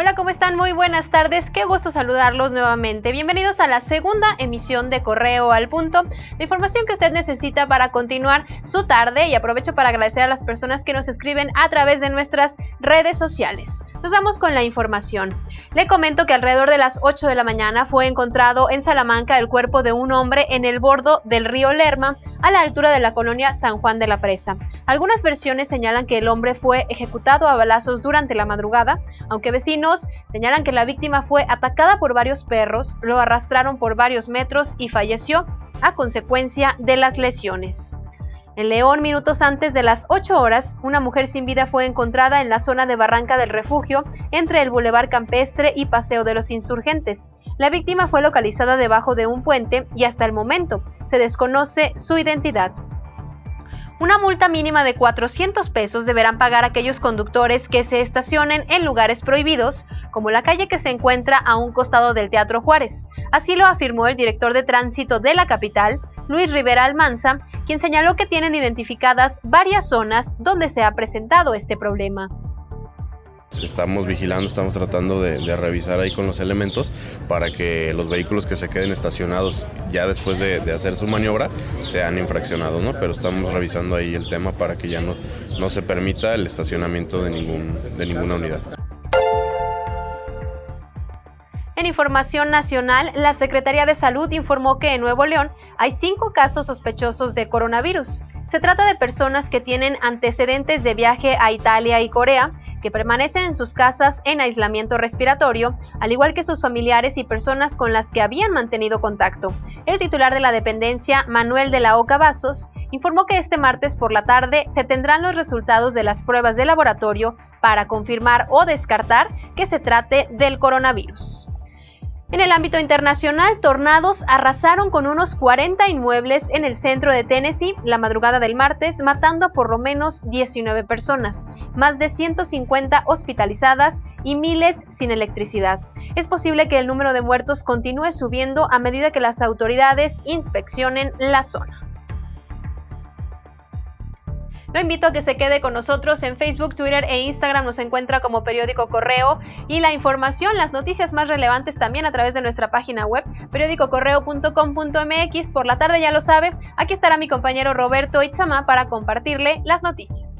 Hola, ¿cómo están? Muy buenas tardes. Qué gusto saludarlos nuevamente. Bienvenidos a la segunda emisión de Correo al Punto, la información que usted necesita para continuar su tarde y aprovecho para agradecer a las personas que nos escriben a través de nuestras redes sociales. Nos damos con la información. Le comento que alrededor de las 8 de la mañana fue encontrado en Salamanca el cuerpo de un hombre en el bordo del río Lerma, a la altura de la colonia San Juan de la Presa. Algunas versiones señalan que el hombre fue ejecutado a balazos durante la madrugada, aunque vecinos señalan que la víctima fue atacada por varios perros, lo arrastraron por varios metros y falleció a consecuencia de las lesiones. En León, minutos antes de las 8 horas, una mujer sin vida fue encontrada en la zona de Barranca del Refugio, entre el Boulevard Campestre y Paseo de los Insurgentes. La víctima fue localizada debajo de un puente y hasta el momento se desconoce su identidad. Una multa mínima de 400 pesos deberán pagar aquellos conductores que se estacionen en lugares prohibidos, como la calle que se encuentra a un costado del Teatro Juárez. Así lo afirmó el director de tránsito de la capital, Luis Rivera Almanza, quien señaló que tienen identificadas varias zonas donde se ha presentado este problema. Estamos vigilando, estamos tratando de, revisar ahí con los elementos para que los vehículos que se queden estacionados ya después de, hacer su maniobra sean infraccionados, ¿no? Pero estamos revisando ahí el tema para que ya no, no se permita el estacionamiento de, ningún, de ninguna unidad. En información nacional, la Secretaría de Salud informó que en Nuevo León hay cinco casos sospechosos de coronavirus. Se trata de personas que tienen antecedentes de viaje a Italia y Corea, que permanecen en sus casas en aislamiento respiratorio, al igual que sus familiares y personas con las que habían mantenido contacto. El titular de la dependencia, Manuel de la Oca Vasos, informó que este martes por la tarde se tendrán los resultados de las pruebas de laboratorio para confirmar o descartar que se trate del coronavirus. En el ámbito internacional, tornados arrasaron con unos 40 inmuebles en el centro de Tennessee la madrugada del martes, matando a por lo menos 19 personas, más de 150 hospitalizadas y miles sin electricidad. Es posible que el número de muertos continúe subiendo a medida que las autoridades inspeccionen la zona. Lo invito a que se quede con nosotros en Facebook, Twitter e Instagram. Nos encuentra como periódico Correo y la información, las noticias más relevantes también a través de nuestra página web, periódicocorreo.com.mx. Por la tarde ya lo sabe, aquí estará mi compañero Roberto Itzama para compartirle las noticias.